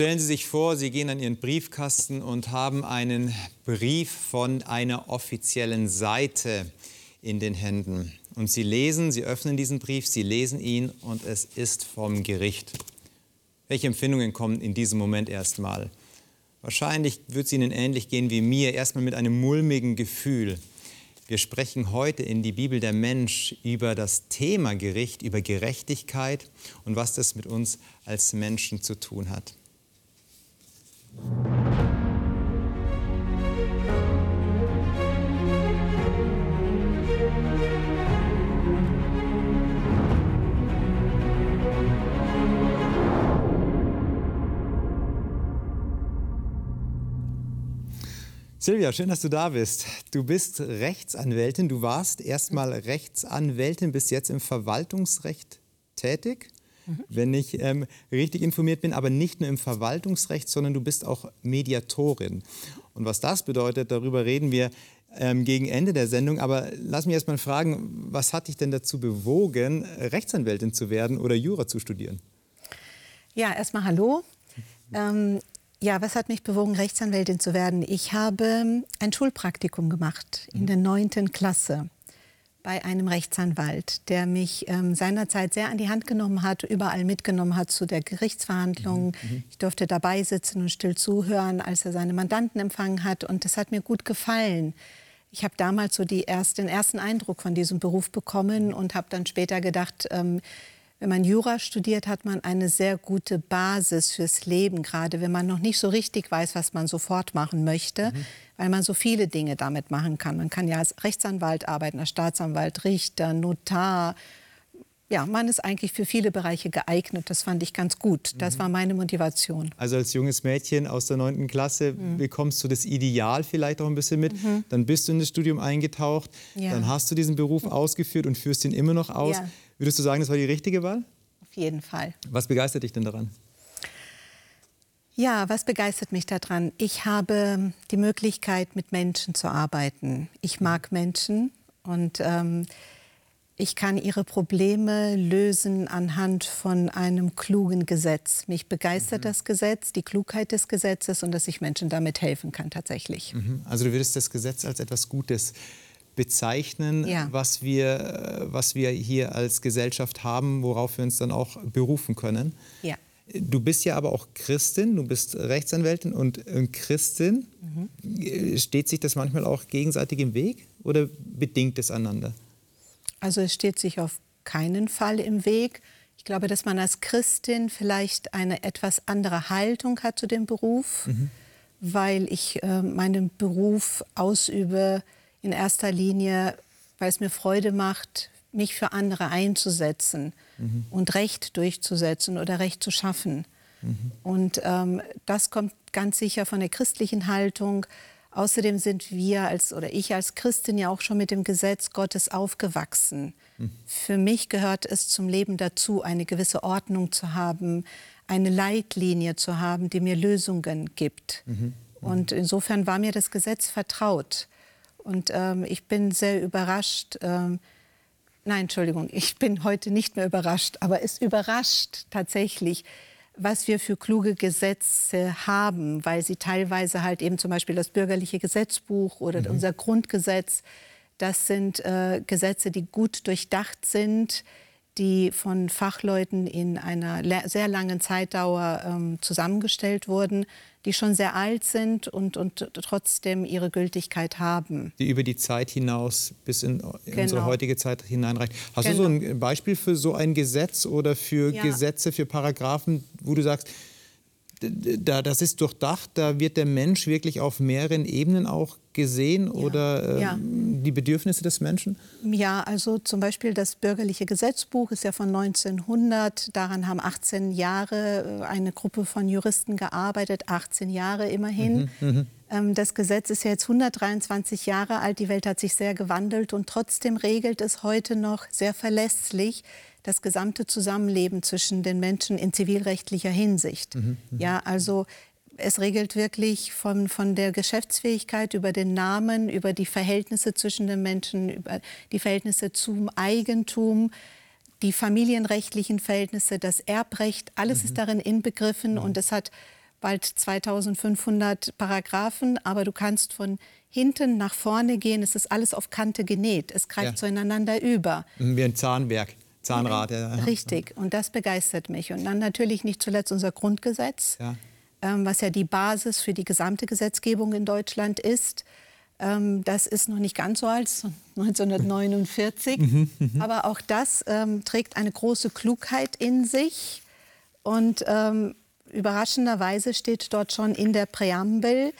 Stellen Sie sich vor, Sie gehen an Ihren Briefkasten und haben einen Brief von einer offiziellen Seite in den Händen. Und Sie lesen, Sie öffnen diesen Brief, Sie lesen ihn und es ist vom Gericht. Welche Empfindungen kommen in diesem Moment erstmal? Wahrscheinlich wird es Ihnen ähnlich gehen wie mir, erstmal mit einem mulmigen Gefühl. Wir sprechen heute in die Bibel der Mensch über das Thema Gericht, über Gerechtigkeit und was das mit uns als Menschen zu tun hat. Silvia, schön, dass du da bist. Du bist Rechtsanwältin. Du warst erstmal Rechtsanwältin, bist jetzt im Verwaltungsrecht tätig wenn ich ähm, richtig informiert bin, aber nicht nur im Verwaltungsrecht, sondern du bist auch Mediatorin. Und was das bedeutet, darüber reden wir ähm, gegen Ende der Sendung. Aber lass mich erst mal fragen, was hat dich denn dazu bewogen, Rechtsanwältin zu werden oder Jura zu studieren? Ja, erstmal hallo. Ähm, ja, was hat mich bewogen, Rechtsanwältin zu werden? Ich habe ein Schulpraktikum gemacht in der neunten Klasse bei einem Rechtsanwalt, der mich ähm, seinerzeit sehr an die Hand genommen hat, überall mitgenommen hat zu der Gerichtsverhandlung. Mhm. mhm. Ich durfte dabei sitzen und still zuhören, als er seine Mandanten empfangen hat. Und das hat mir gut gefallen. Ich habe damals so die erst, den ersten Eindruck von diesem Beruf bekommen und habe dann später gedacht, ähm, wenn man Jura studiert, hat man eine sehr gute Basis fürs Leben, gerade wenn man noch nicht so richtig weiß, was man sofort machen möchte, mhm. Weil man so viele Dinge damit machen kann. Man kann ja als Rechtsanwalt arbeiten, als Staatsanwalt, Richter, Notar. Ja, man ist eigentlich für viele Bereiche geeignet. Das fand ich ganz gut. Das mhm. war meine Motivation. Also als junges Mädchen aus der 9. Klasse mhm. bekommst du das Ideal vielleicht auch ein bisschen mit. Mhm. Dann bist du in das Studium eingetaucht. Ja. Dann hast du diesen Beruf mhm. ausgeführt und führst ihn immer noch aus. Ja. Würdest du sagen, das war die richtige Wahl? Auf jeden Fall. Was begeistert dich denn daran? Ja, was begeistert mich daran? Ich habe die Möglichkeit, mit Menschen zu arbeiten. Ich mag Menschen und ähm, ich kann ihre Probleme lösen anhand von einem klugen Gesetz. Mich begeistert mhm. das Gesetz, die Klugheit des Gesetzes und dass ich Menschen damit helfen kann tatsächlich. Mhm. Also du würdest das Gesetz als etwas Gutes bezeichnen, ja. was, wir, was wir hier als Gesellschaft haben, worauf wir uns dann auch berufen können. Ja. Du bist ja aber auch Christin, du bist Rechtsanwältin und Christin. Mhm. Steht sich das manchmal auch gegenseitig im Weg oder bedingt es einander? Also es steht sich auf keinen Fall im Weg. Ich glaube, dass man als Christin vielleicht eine etwas andere Haltung hat zu dem Beruf, mhm. weil ich äh, meinen Beruf ausübe in erster Linie, weil es mir Freude macht, mich für andere einzusetzen mhm. und Recht durchzusetzen oder Recht zu schaffen. Mhm. Und ähm, das kommt ganz sicher von der christlichen Haltung. Außerdem sind wir als oder ich als Christin ja auch schon mit dem Gesetz Gottes aufgewachsen. Mhm. Für mich gehört es zum Leben dazu, eine gewisse Ordnung zu haben, eine Leitlinie zu haben, die mir Lösungen gibt. Mhm. Mhm. Und insofern war mir das Gesetz vertraut. Und ähm, ich bin sehr überrascht. Ähm, nein, Entschuldigung, ich bin heute nicht mehr überrascht, aber es überrascht tatsächlich, was wir für kluge Gesetze haben, weil sie teilweise halt eben zum Beispiel das bürgerliche Gesetzbuch oder mhm. unser Grundgesetz, das sind äh, Gesetze, die gut durchdacht sind, die von Fachleuten in einer sehr langen Zeitdauer ähm, zusammengestellt wurden, die schon sehr alt sind und, und trotzdem ihre Gültigkeit haben. Die über die Zeit hinaus bis in, in genau. unsere heutige Zeit hineinreicht. Hast genau. du so ein Beispiel für so ein Gesetz oder für ja. Gesetze, für Paragraphen, wo du sagst, da, das ist durchdacht, da wird der Mensch wirklich auf mehreren Ebenen auch gesehen ja. oder äh, ja. die Bedürfnisse des Menschen? Ja, also zum Beispiel das bürgerliche Gesetzbuch ist ja von 1900. Daran haben 18 Jahre äh, eine Gruppe von Juristen gearbeitet, 18 Jahre immerhin. Mhm, mh. Ähm, das Gesetz ist ja jetzt 123 Jahre alt. Die Welt hat sich sehr gewandelt und trotzdem regelt es heute noch sehr verlässlich das gesamte Zusammenleben zwischen den Menschen in zivilrechtlicher Hinsicht. Mhm, mhm. ja, also es regelt wirklich von, von der Geschäftsfähigkeit über den Namen, über die Verhältnisse zwischen den Menschen, über die Verhältnisse zum Eigentum, die familienrechtlichen Verhältnisse, das Erbrecht, alles mhm. ist darin inbegriffen mhm. und es hat bald 2500 Paragraphen, aber du kannst von hinten nach vorne gehen. Es ist alles auf Kante genäht. Es greift ja. zueinander über. Wie ein Zahnwerk. Zahnrad. Ja. Richtig, und das begeistert mich. Und dann natürlich nicht zuletzt unser Grundgesetz, ja. Ähm, was ja die Basis für die gesamte Gesetzgebung in Deutschland ist. Ähm, das ist noch nicht ganz so alt, 1949. Mhm, mhm, aber auch das ähm, trägt eine große Klugheit in sich. Und ähm, überraschenderweise steht dort schon in der Präambel,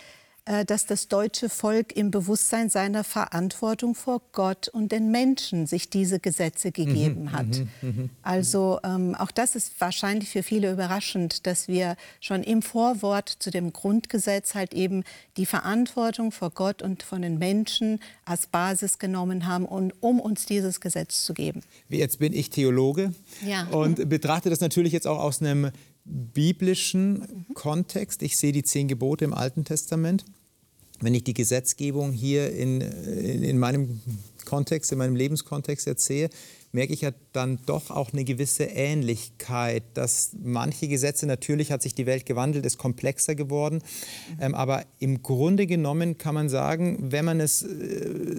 dass das deutsche Volk im Bewusstsein seiner Verantwortung vor Gott und den Menschen sich diese Gesetze gegeben mhm, hat. Mhm, mhm, also ähm, auch das ist wahrscheinlich für viele überraschend, dass wir schon im Vorwort zu dem Grundgesetz halt eben die Verantwortung vor Gott und von den Menschen als Basis genommen haben, und, um uns dieses Gesetz zu geben. Jetzt bin ich Theologe ja. und betrachte das natürlich jetzt auch aus einem biblischen Kontext. Ich sehe die zehn Gebote im Alten Testament. Wenn ich die Gesetzgebung hier in, in, in meinem Kontext, in meinem Lebenskontext erzähle, merke ich ja dann doch auch eine gewisse Ähnlichkeit, dass manche Gesetze, natürlich hat sich die Welt gewandelt, ist komplexer geworden, ähm, aber im Grunde genommen kann man sagen, wenn man es äh,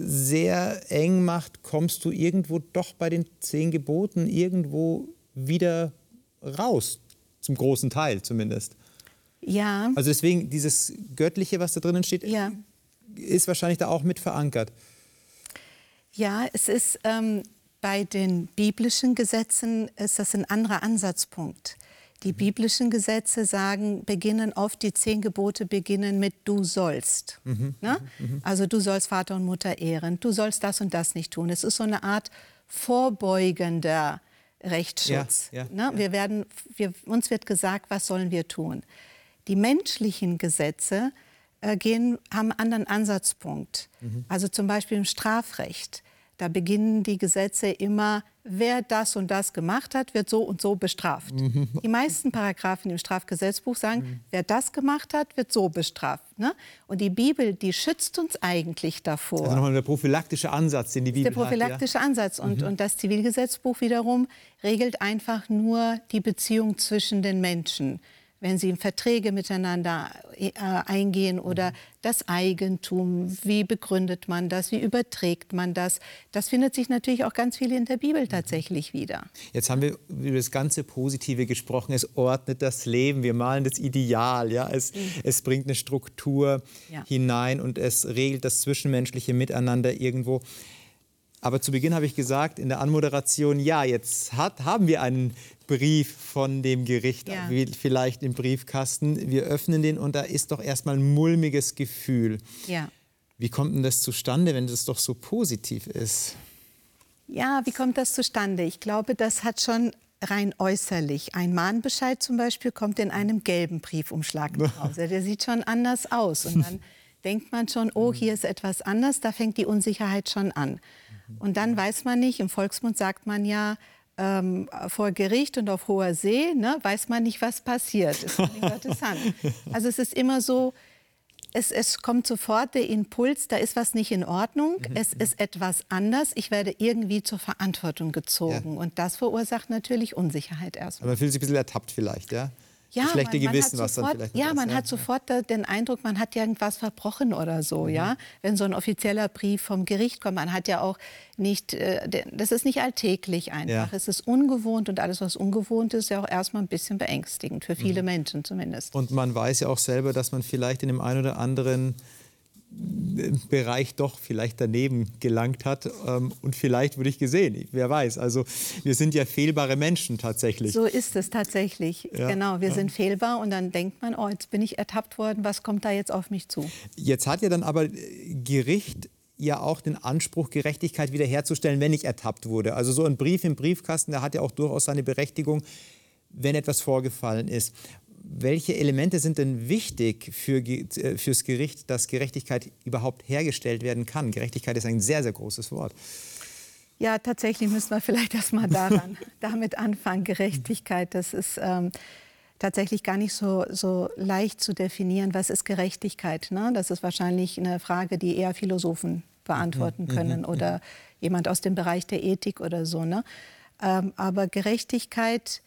sehr eng macht, kommst du irgendwo doch bei den zehn Geboten irgendwo wieder raus zum großen Teil zumindest. Ja. Also deswegen dieses Göttliche, was da drinnen steht, ja. ist wahrscheinlich da auch mit verankert. Ja, es ist ähm, bei den biblischen Gesetzen ist das ein anderer Ansatzpunkt. Die mhm. biblischen Gesetze sagen, beginnen oft, die zehn Gebote beginnen mit du sollst. Mhm. Ne? Mhm. mhm. Also du sollst Vater und Mutter ehren, du sollst das und das nicht tun. Es ist so eine Art vorbeugender Rechtsschutz. Ja, ja, ne? ja. Wir werden, wir, uns wird gesagt, was sollen wir tun. Die menschlichen Gesetze äh, gehen, haben einen anderen Ansatzpunkt. Mhm. Also zum Beispiel im Strafrecht. Da beginnen die Gesetze immer, wer das und das gemacht hat, wird so und so bestraft. Mhm. Die meisten Paragraphen im Strafgesetzbuch sagen, mhm. wer das gemacht hat, wird so bestraft. Ne? Und die Bibel, die schützt uns eigentlich davor. Also nochmal der prophylaktische Ansatz, den die Bibel hat. Der prophylaktische hat, ja? Ansatz. Und, mhm. und das Zivilgesetzbuch wiederum regelt einfach nur die Beziehung zwischen den Menschen wenn sie Verträge miteinander äh, eingehen oder mhm. das Eigentum, wie begründet man das, wie überträgt man das. Das findet sich natürlich auch ganz viel in der Bibel tatsächlich wieder. Jetzt haben wir über das ganze Positive gesprochen. Es ordnet das Leben, wir malen das Ideal, ja? es, mhm. es bringt eine Struktur ja. hinein und es regelt das zwischenmenschliche Miteinander irgendwo. Aber zu Beginn habe ich gesagt in der Anmoderation, ja, jetzt hat, haben wir einen Brief von dem Gericht, ja. vielleicht im Briefkasten. Wir öffnen den und da ist doch erstmal ein mulmiges Gefühl. Ja. Wie kommt denn das zustande, wenn das doch so positiv ist? Ja, wie kommt das zustande? Ich glaube, das hat schon rein äußerlich. Ein Mahnbescheid zum Beispiel kommt in einem gelben Briefumschlag nach Hause. Der sieht schon anders aus. Und dann denkt man schon, oh, hier ist etwas anders. Da fängt die Unsicherheit schon an. Und dann weiß man nicht, im Volksmund sagt man ja, ähm, vor Gericht und auf hoher See, ne, weiß man nicht, was passiert. Ist interessant. Also es ist immer so, es, es, kommt sofort der Impuls, da ist was nicht in Ordnung, mhm. es ist etwas anders, ich werde irgendwie zur Verantwortung gezogen. Ja. Und das verursacht natürlich Unsicherheit erstmal. Aber man fühlt sich ein bisschen ertappt vielleicht, ja? Ja, schlechte man, Gewissen, man was sofort, dann vielleicht Ja, man ist, hat ja. sofort den Eindruck, man hat irgendwas verbrochen oder so, mhm. ja. Wenn so ein offizieller Brief vom Gericht kommt, man hat ja auch nicht, äh, das ist nicht alltäglich einfach. Ja. Es ist ungewohnt und alles, was ungewohnt ist, ist ja auch erstmal ein bisschen beängstigend, für viele mhm. Menschen zumindest. Und man weiß ja auch selber, dass man vielleicht in dem einen oder anderen Bereich doch vielleicht daneben gelangt hat ähm, und vielleicht wurde ich gesehen, wer weiß. Also wir sind ja fehlbare Menschen tatsächlich. So ist es tatsächlich, ja, genau. Wir ja. sind fehlbar und dann denkt man, oh, jetzt bin ich ertappt worden, was kommt da jetzt auf mich zu? Jetzt hat ja dann aber Gericht ja auch den Anspruch, Gerechtigkeit wiederherzustellen, wenn ich ertappt wurde. Also so ein Brief im Briefkasten, der hat ja auch durchaus seine Berechtigung, wenn etwas vorgefallen ist welche Elemente sind denn wichtig für, äh, fürs Gericht, dass Gerechtigkeit überhaupt hergestellt werden kann? Gerechtigkeit ist ein sehr, sehr großes Wort. Ja, tatsächlich müssen wir vielleicht erst mal daran, damit anfangen. Gerechtigkeit, das ist ähm, tatsächlich gar nicht so, so leicht zu definieren. Was ist Gerechtigkeit? Ne? Das ist wahrscheinlich eine Frage, die eher Philosophen beantworten mhm, können mhm, oder jemand aus dem Bereich der Ethik oder so. Ne? Ähm, aber Gerechtigkeit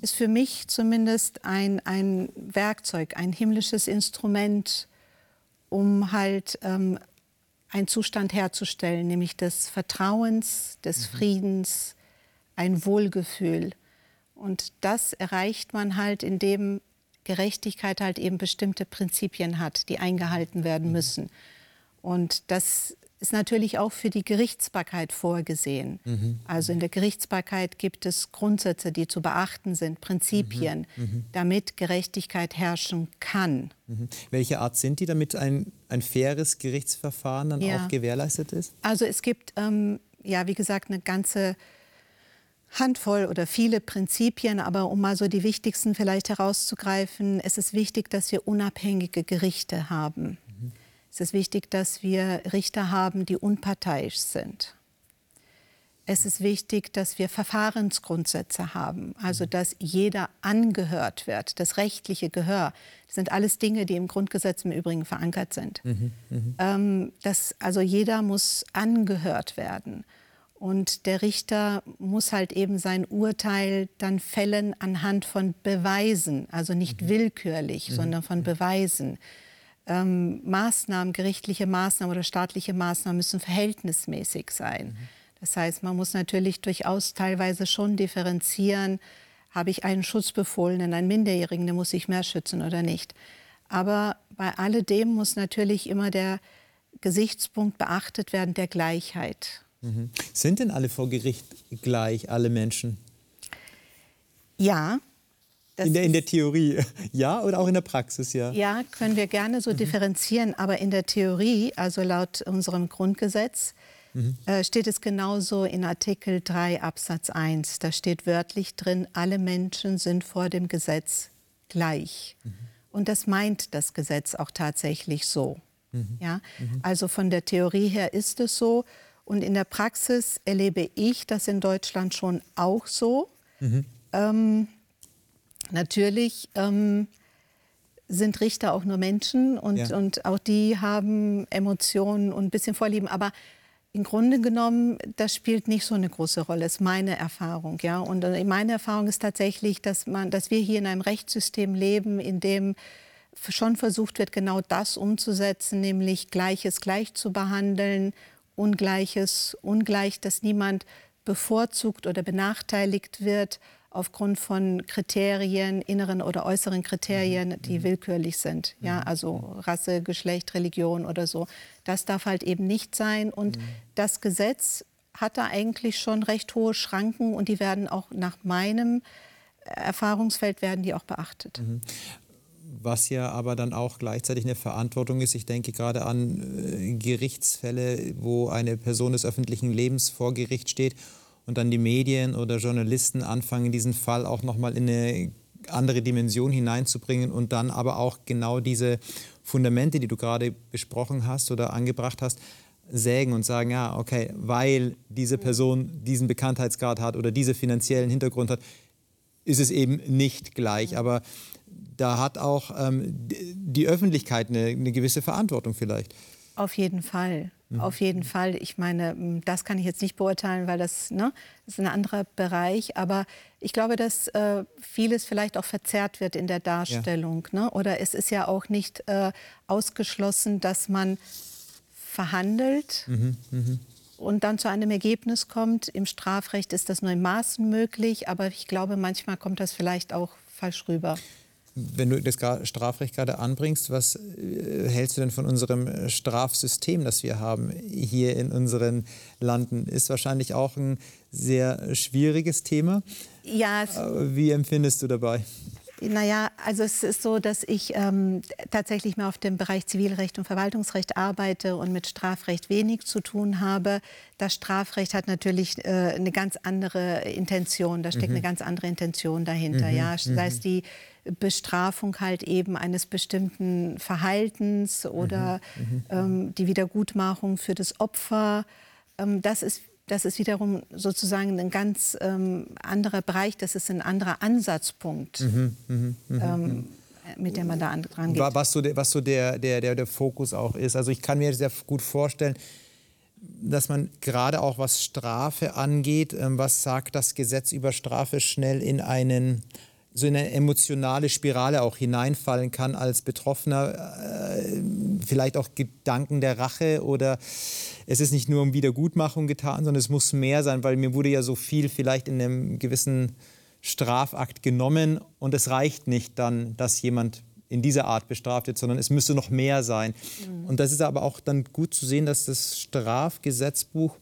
ist für mich zumindest ein, ein Werkzeug, ein himmlisches Instrument, um halt ähm, einen Zustand herzustellen, nämlich des Vertrauens, des mhm. Friedens, ein Wohlgefühl. Und das erreicht man halt, indem Gerechtigkeit halt eben bestimmte Prinzipien hat, die eingehalten werden mhm. müssen. Und das ist natürlich auch für die Gerichtsbarkeit vorgesehen. Mhm. Also in der Gerichtsbarkeit gibt es Grundsätze, die zu beachten sind, Prinzipien, mhm. mhm. damit Gerechtigkeit herrschen kann. Mhm. Welche Art sind die, damit ein, ein faires Gerichtsverfahren dann ja. auch gewährleistet ist? Also es gibt, ähm, ja, wie gesagt, eine ganze Handvoll oder viele Prinzipien, aber um mal so die wichtigsten vielleicht herauszugreifen, es ist wichtig, dass wir unabhängige Gerichte haben. Mhm. Es ist wichtig, dass wir Richter haben, die unparteiisch sind. Es ist wichtig, dass wir Verfahrensgrundsätze haben, also mhm. dass jeder angehört wird, das rechtliche Gehör. Das sind alles Dinge, die im Grundgesetz im Übrigen verankert sind. Mhm, mh. ähm, dass, also jeder muss angehört werden. Und der Richter muss halt eben sein Urteil dann fällen anhand von Beweisen, also nicht mhm. willkürlich, mhm. sondern von Beweisen. Ähm, Maßnahmen, gerichtliche Maßnahmen oder staatliche Maßnahmen müssen verhältnismäßig sein. Mhm. Das heißt, man muss natürlich durchaus teilweise schon differenzieren, habe ich einen Schutzbefohlenen, einen Minderjährigen, der muss sich mehr schützen oder nicht. Aber bei alledem muss natürlich immer der Gesichtspunkt beachtet werden der Gleichheit. Mhm. Sind denn alle vor Gericht gleich, alle Menschen? Ja. In der, in der, Theorie, ja, oder auch in der Praxis, ja? Ja, können wir gerne so mhm. differenzieren, aber in der Theorie, also laut unserem Grundgesetz, mhm. äh, steht es genauso in Artikel 3 Absatz 1. Da steht wörtlich drin, alle Menschen sind vor dem Gesetz gleich. Mhm. Und das meint das Gesetz auch tatsächlich so. Mhm. Ja? Mhm. Also von der Theorie her ist es so. Und in der Praxis erlebe ich das in Deutschland schon auch so. Mhm. Ähm, natürlich ähm, sind Richter auch nur Menschen und, ja. und auch die haben Emotionen und ein bisschen Vorlieben. Aber im Grunde genommen, das spielt nicht so eine große Rolle, ist meine Erfahrung. Ja? Und äh, meine Erfahrung ist tatsächlich, dass, man, dass wir hier in einem Rechtssystem leben, in dem schon versucht wird, genau das umzusetzen, nämlich Gleiches gleich zu behandeln Ungleiches, ungleich, dass niemand bevorzugt oder benachteiligt wird aufgrund von Kriterien, inneren oder äußeren Kriterien, mhm. die mhm. willkürlich sind. Ja, mhm. also Rasse, Geschlecht, Religion oder so. Das darf halt eben nicht sein. Und das Gesetz hat da eigentlich schon recht hohe Schranken und die werden auch nach meinem Erfahrungsfeld werden die auch beachtet was ja aber dann auch gleichzeitig eine Verantwortung ist. Ich denke gerade an äh, Gerichtsfälle, wo eine Person des öffentlichen Lebens vor Gericht steht und dann die Medien oder Journalisten anfangen, diesen Fall auch nochmal in eine andere Dimension hineinzubringen und dann aber auch genau diese Fundamente, die du gerade besprochen hast oder angebracht hast, sägen und sagen, ja, okay, weil diese Person diesen Bekanntheitsgrad hat oder diese finanziellen Hintergrund hat, ist es eben nicht gleich. Aber da hat auch ähm, die Öffentlichkeit eine, eine, gewisse Verantwortung vielleicht. Auf jeden Fall. Mhm. Auf jeden Fall. Ich meine, das kann ich jetzt nicht beurteilen, weil das, ne, das ist ein anderer Bereich. Aber ich glaube, dass äh, vieles vielleicht auch verzerrt wird in der Darstellung. Ja. Ne? Oder es ist ja auch nicht äh, ausgeschlossen, dass man verhandelt. Mhm, mh und dann zu einem Ergebnis kommt. Im Strafrecht ist das nur in Maßen möglich, aber ich glaube, manchmal kommt das vielleicht auch falsch rüber. Wenn du das Strafrecht gerade anbringst, was äh, hältst du denn von unserem äh, Strafsystem, das wir haben hier in unseren Landen? Ist wahrscheinlich auch ein sehr schwieriges Thema. Ja. Äh, wie empfindest du dabei? Naja, also es ist so, dass ich ähm, tatsächlich mehr auf dem Bereich Zivilrecht und Verwaltungsrecht arbeite und mit Strafrecht wenig zu tun habe. Das Strafrecht hat natürlich äh, eine ganz andere Intention, da steckt mhm. eine ganz andere Intention dahinter. Mhm. Ja, sei es mhm. die Bestrafung halt eben eines bestimmten Verhaltens oder mhm. mhm. ähm, die Wiedergutmachung für das Opfer. Ähm, das ist das ist wiederum sozusagen ein ganz ähm, anderer Bereich, das ist ein anderer Ansatzpunkt, mhm, mh, mh, ähm, mhm. mit dem man da dran geht. Was so, der, was so der, der, der, der Fokus auch ist. Also ich kann mir sehr gut vorstellen, dass man gerade auch was Strafe angeht, ähm, was sagt das Gesetz über Strafe, schnell in einen so in eine emotionale Spirale auch hineinfallen kann als Betroffener, äh, vielleicht auch Gedanken der Rache oder es ist nicht nur um Wiedergutmachung getan, sondern es muss mehr sein, weil mir wurde ja so viel vielleicht in einem gewissen Strafakt genommen und es reicht nicht dann, dass jemand in dieser Art bestraft wird, sondern es müsste noch mehr sein. Mhm. Und das ist aber auch dann gut zu sehen, dass das Strafgesetzbuch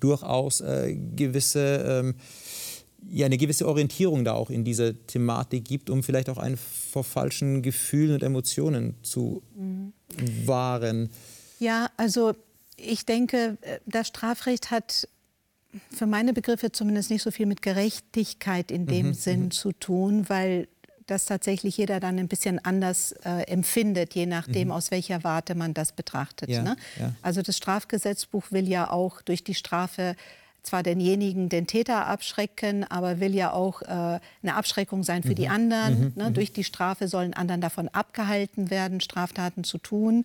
durchaus äh, gewisse, ähm, ja, eine gewisse Orientierung da auch in dieser Thematik gibt, um vielleicht auch einen vor falschen Gefühlen und Emotionen zu mhm. wahren. Ja, also ich denke, äh, das Strafrecht hat für meine Begriffe zumindest nicht so viel mit Gerechtigkeit in dem mhm, Sinn mhm. zu tun, weil das tatsächlich jeder dann ein bisschen anders äh, empfindet, je nachdem, mhm. aus welcher Warte man das betrachtet. Ja, ne? ja. Also das Strafgesetzbuch will ja auch durch die Strafe zwar denjenigen, den Täter abschrecken, aber will ja auch äh, eine Abschreckung sein für mhm. die anderen. Mhm. Ne? Mhm. Durch die Strafe sollen anderen davon abgehalten werden, Straftaten zu tun.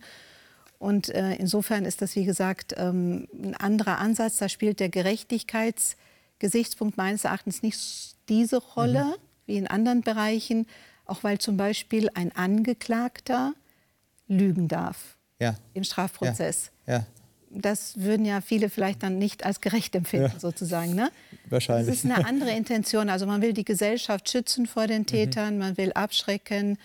Und äh, insofern ist das, wie gesagt, ähm, ein anderer Ansatz. Da spielt der Gerechtigkeitsgesichtspunkt meines Erachtens nicht diese Rolle. Mhm wie in anderen Bereichen, auch weil zum Beispiel ein Angeklagter lügen darf ja. im Strafprozess. Ja. ja. Das würden ja viele vielleicht dann nicht als gerecht empfinden, ja. sozusagen. Ne? Wahrscheinlich. Das ist eine andere Intention. Also man will die Gesellschaft schützen vor den mhm. Tätern, mhm. man will abschrecken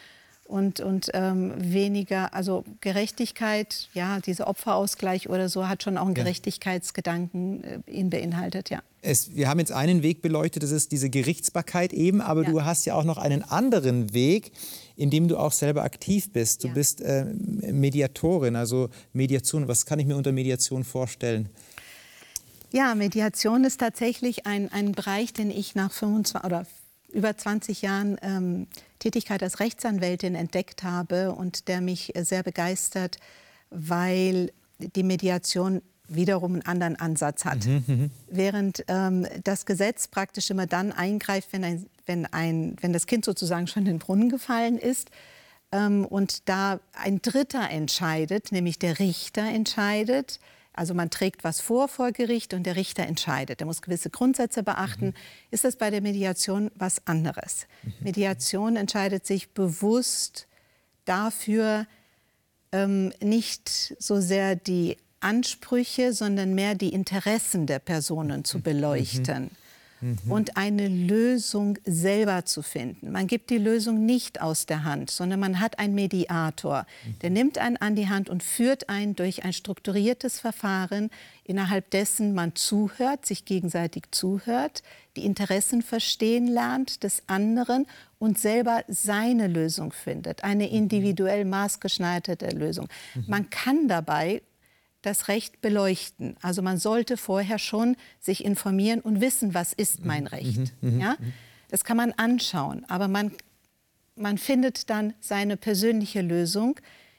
und, und ähm, weniger, also Gerechtigkeit, ja, dieser Opferausgleich oder so hat schon auch einen Gerechtigkeitsgedanken äh, ihn beinhaltet, ja. Es, wir haben jetzt einen Weg beleuchtet, das ist diese Gerichtsbarkeit eben, aber ja. du hast ja auch noch einen anderen Weg, in dem du auch selber aktiv bist. Du ja. bist äh, Mediatorin, also Mediation. Was kann ich mir unter Mediation vorstellen? Ja, Mediation ist tatsächlich ein, ein Bereich, den ich nach 25 oder über 20 Jahren ähm, Tätigkeit als Rechtsanwältin entdeckt habe und der mich sehr begeistert, weil die Mediation wiederum einen anderen Ansatz hat. Mhm, mhm, Während ähm, das Gesetz praktisch immer dann eingreift, wenn, ein, wenn, ein, wenn das Kind sozusagen schon in den Brunnen gefallen ist ähm, und da ein Dritter entscheidet, nämlich der Richter entscheidet, also man trägt was vor vor Gericht und der Richter entscheidet. Er muss gewisse Grundsätze beachten. Mhm. Ist das bei der Mediation was anderes? Mhm. Mediation entscheidet sich bewusst dafür, ähm, nicht so sehr die Ansprüche, sondern mehr die Interessen der Personen zu mhm. beleuchten. Mhm mhm. und eine Lösung selber zu finden. Man gibt die Lösung nicht aus der Hand, sondern man hat einen Mediator, mhm. der nimmt einen an die Hand und führt einen durch ein strukturiertes Verfahren, innerhalb dessen man zuhört, sich gegenseitig zuhört, die Interessen verstehen lernt des anderen und selber seine Lösung findet, eine individuell maßgeschneiderte Lösung. Man kann dabei das Recht beleuchten. Also man sollte vorher schon sich informieren und wissen, was ist mein mhm. Recht. Mhm. mhm. Ja? Das kann man anschauen, aber man, man findet dann seine persönliche Lösung,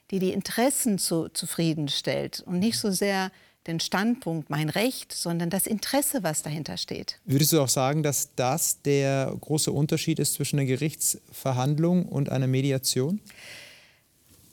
die die Interessen zu, zufriedenstellt und nicht so sehr den Standpunkt, mein Recht, sondern das Interesse, was dahinter steht. Würdest du auch sagen, dass das der große Unterschied ist zwischen einer Gerichtsverhandlung und einer Mediation?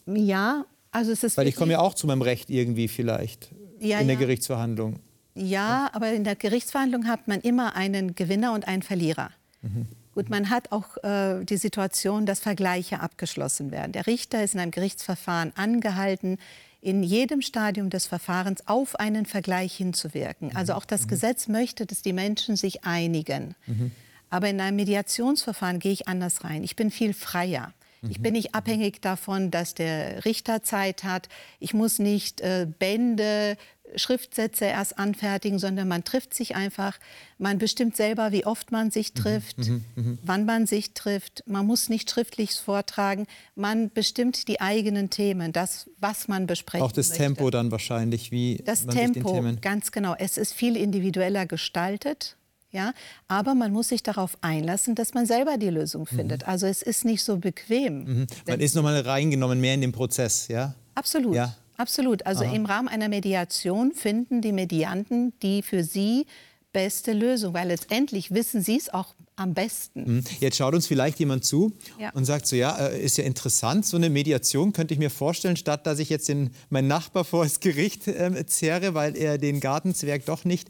Ja, also es ist Weil ich komme ja auch zu meinem Recht irgendwie vielleicht ja, in der ja. Gerichtsverhandlung. Ja, aber in der Gerichtsverhandlung hat man immer einen Gewinner und einen Verlierer. Mhm. Gut, man hat auch äh, die Situation, dass Vergleiche abgeschlossen werden. Der Richter ist in einem Gerichtsverfahren angehalten, in jedem Stadium des Verfahrens auf einen Vergleich hinzuwirken. Also auch das mhm. Gesetz möchte, dass die Menschen sich einigen. Mhm. Aber in einem Mediationsverfahren gehe ich anders rein. Ich bin viel freier. Ich bin nicht abhängig davon, dass der Richter Zeit hat. Ich muss nicht äh, Bände, Schriftsätze erst anfertigen, sondern man trifft sich einfach. Man bestimmt selber, wie oft man sich mhm, trifft, mhm, mh, wann man sich trifft. Man muss nicht schriftlich vortragen. Man bestimmt die eigenen Themen, das, was man besprechen Auch das möchte. Tempo dann wahrscheinlich, wie das Tempo, ganz genau. Es ist viel individueller gestaltet. Ja? Aber man muss sich darauf einlassen, dass man selber die Lösung mhm. findet. Mhm. Also es ist nicht so bequem. Mhm. Man ist nochmal reingenommen, mehr in den Prozess, ja? Absolut. Ja. Absolut. Also Aha. im Rahmen einer Mediation finden die Medianten die für sie beste Lösung, weil letztendlich wissen sie es auch am besten. Mhm. Jetzt schaut uns vielleicht jemand zu Ja. und sagt so, ja, äh, ist ja interessant, so eine Mediation könnte ich mir vorstellen, statt dass ich jetzt den, meinen Nachbar vor das Gericht ähm, zerre, weil er den Gartenzwerg doch nicht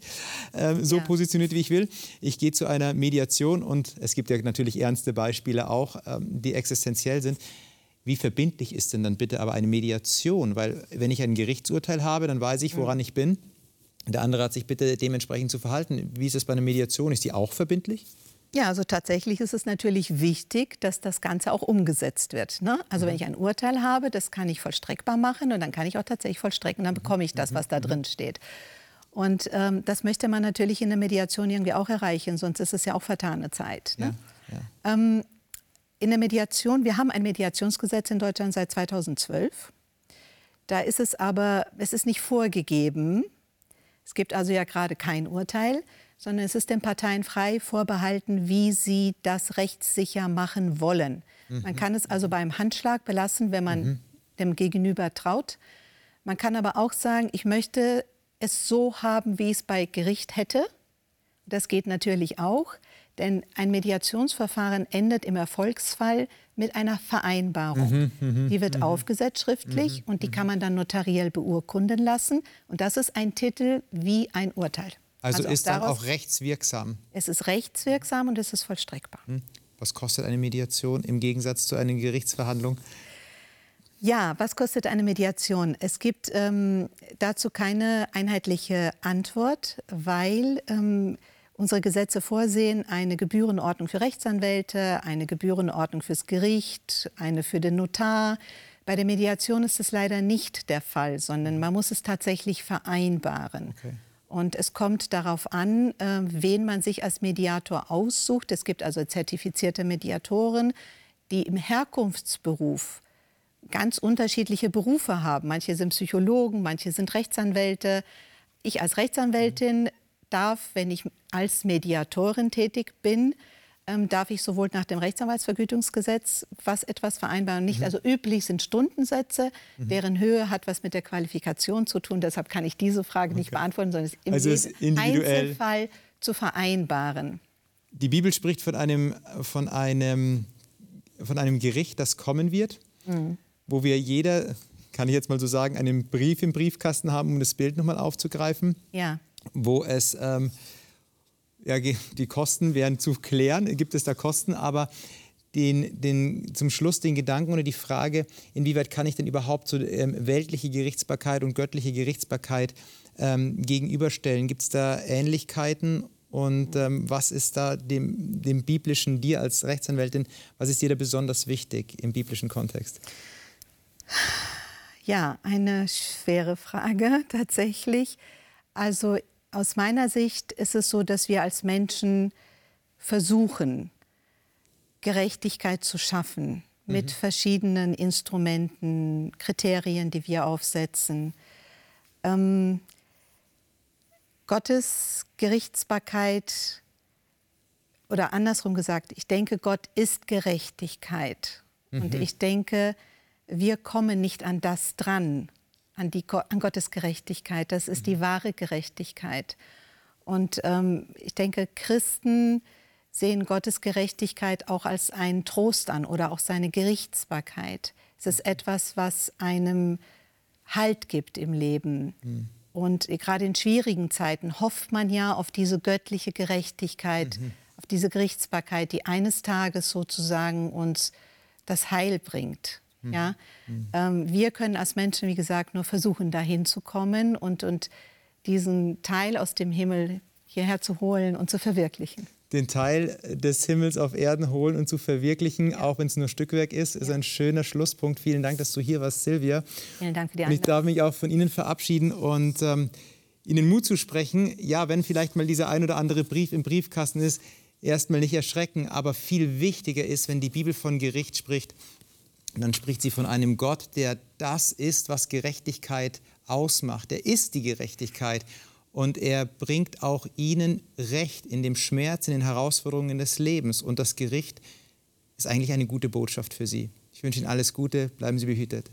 ähm, so Ja. positioniert, wie ich will. Ich gehe zu einer Mediation und es gibt ja natürlich ernste Beispiele auch, ähm, die existenziell sind. Wie verbindlich ist denn dann bitte aber eine Mediation? Weil wenn ich ein Gerichtsurteil habe, dann weiß ich, woran ich bin. Der andere hat sich bitte dementsprechend zu verhalten. Wie ist es bei einer Mediation? Ist die auch verbindlich? Ja, also tatsächlich ist es natürlich wichtig, dass das Ganze auch umgesetzt wird. Ne? Also wenn ich ein Urteil habe, das kann ich vollstreckbar machen und dann kann ich auch tatsächlich vollstrecken, dann bekomme ich das, was da drin steht. Und ähm, das möchte man natürlich in der Mediation irgendwie auch erreichen, sonst ist es ja auch vertane Zeit. Ne? ja. Ähm, in der Mediation, wir haben ein Mediationsgesetz in Deutschland seit 2012. Da ist es aber, es ist nicht vorgegeben. Es gibt also ja gerade kein Urteil, sondern es ist den Parteien frei vorbehalten, wie sie das rechtssicher machen wollen. Man kann es also beim Handschlag belassen, wenn man dem Gegenüber traut. Man kann aber auch sagen, ich möchte es so haben, wie ich es bei Gericht hätte. Das geht natürlich auch, denn ein Mediationsverfahren endet im Erfolgsfall mit einer Vereinbarung. die wird aufgesetzt schriftlich und die kann man dann notariell beurkunden lassen. Und das ist ein Titel wie ein Urteil. Also, auch ist dann daraus- auch rechtswirksam. Es ist rechtswirksam und es ist vollstreckbar. Was kostet eine Mediation im Gegensatz zu einer Gerichtsverhandlung? Ja, was kostet eine Mediation? Es gibt ähm, dazu keine einheitliche Antwort, weil ähm, unsere Gesetze vorsehen eine Gebührenordnung für Rechtsanwälte, eine Gebührenordnung fürs Gericht, eine für den Notar. Bei der Mediation ist es leider nicht der Fall, sondern man muss es tatsächlich vereinbaren. Okay. Und es kommt darauf an, äh, wen man sich als Mediator aussucht. Es gibt also zertifizierte Mediatoren, die im Herkunftsberuf ganz unterschiedliche Berufe haben. Manche sind Psychologen, manche sind Rechtsanwälte. Ich als Rechtsanwältin darf, wenn ich als Mediatorin tätig bin, ähm, darf ich sowohl nach dem Rechtsanwaltsvergütungsgesetz was etwas vereinbaren, nicht. Also üblich sind Stundensätze, deren Höhe hat was mit der Qualifikation zu tun. Deshalb kann ich diese Frage nicht beantworten, sondern es ist im Also ist. Einzelfall zu vereinbaren. Die Bibel spricht von einem, von einem, von einem Gericht, das kommen wird, wo wir jeder, kann ich jetzt mal so sagen, einen Brief im Briefkasten haben, um das Bild nochmal aufzugreifen, Ja. Wo es ähm, ja, die Kosten wären zu klären, gibt es da Kosten, aber den, den, zum Schluss den Gedanken oder die Frage, inwieweit kann ich denn überhaupt so ähm, weltliche Gerichtsbarkeit und göttliche Gerichtsbarkeit ähm, gegenüberstellen? Gibt es da Ähnlichkeiten? Und ähm, was ist da dem, dem biblischen, dir als Rechtsanwältin, was ist dir da besonders wichtig im biblischen Kontext? Ja, eine schwere Frage tatsächlich. Also aus meiner Sicht ist es so, dass wir als Menschen versuchen, Gerechtigkeit zu schaffen mit verschiedenen Instrumenten, Kriterien, die wir aufsetzen. Ähm, Gottes Gerichtsbarkeit oder andersrum gesagt, ich denke, Gott ist Gerechtigkeit. Und ich denke, wir kommen nicht an das dran, an, die, an Gottes Gerechtigkeit. Das ist die wahre Gerechtigkeit. Und ähm, ich denke, Christen sehen Gottes Gerechtigkeit auch als einen Trost an oder auch seine Gerichtsbarkeit. Es ist etwas, was einem Halt gibt im Leben. Und gerade in schwierigen Zeiten hofft man ja auf diese göttliche Gerechtigkeit, auf diese Gerichtsbarkeit, die eines Tages sozusagen uns das Heil bringt. Ja? Ähm, wir können als Menschen, wie gesagt, nur versuchen, dahin zu kommen und, und diesen Teil aus dem Himmel hierher zu holen und zu verwirklichen. den Teil des Himmels auf Erden holen und zu verwirklichen, auch wenn es nur Stückwerk ist, ist ein schöner Schlusspunkt. Vielen Dank, dass du hier warst, Silvia. Vielen Dank für die Und ich Einladung. darf mich auch von Ihnen verabschieden und ähm, Ihnen Mut zu sprechen. Ja, wenn vielleicht mal dieser ein oder andere Brief im Briefkasten ist, erstmal nicht erschrecken, aber viel wichtiger ist, wenn die Bibel von Gericht spricht, dann spricht sie von einem Gott, der das ist, was Gerechtigkeit ausmacht. Er ist die Gerechtigkeit und er bringt auch ihnen Recht in dem Schmerz, in den Herausforderungen des Lebens. Und das Gericht ist eigentlich eine gute Botschaft für sie. Ich wünsche Ihnen alles Gute, bleiben Sie behütet.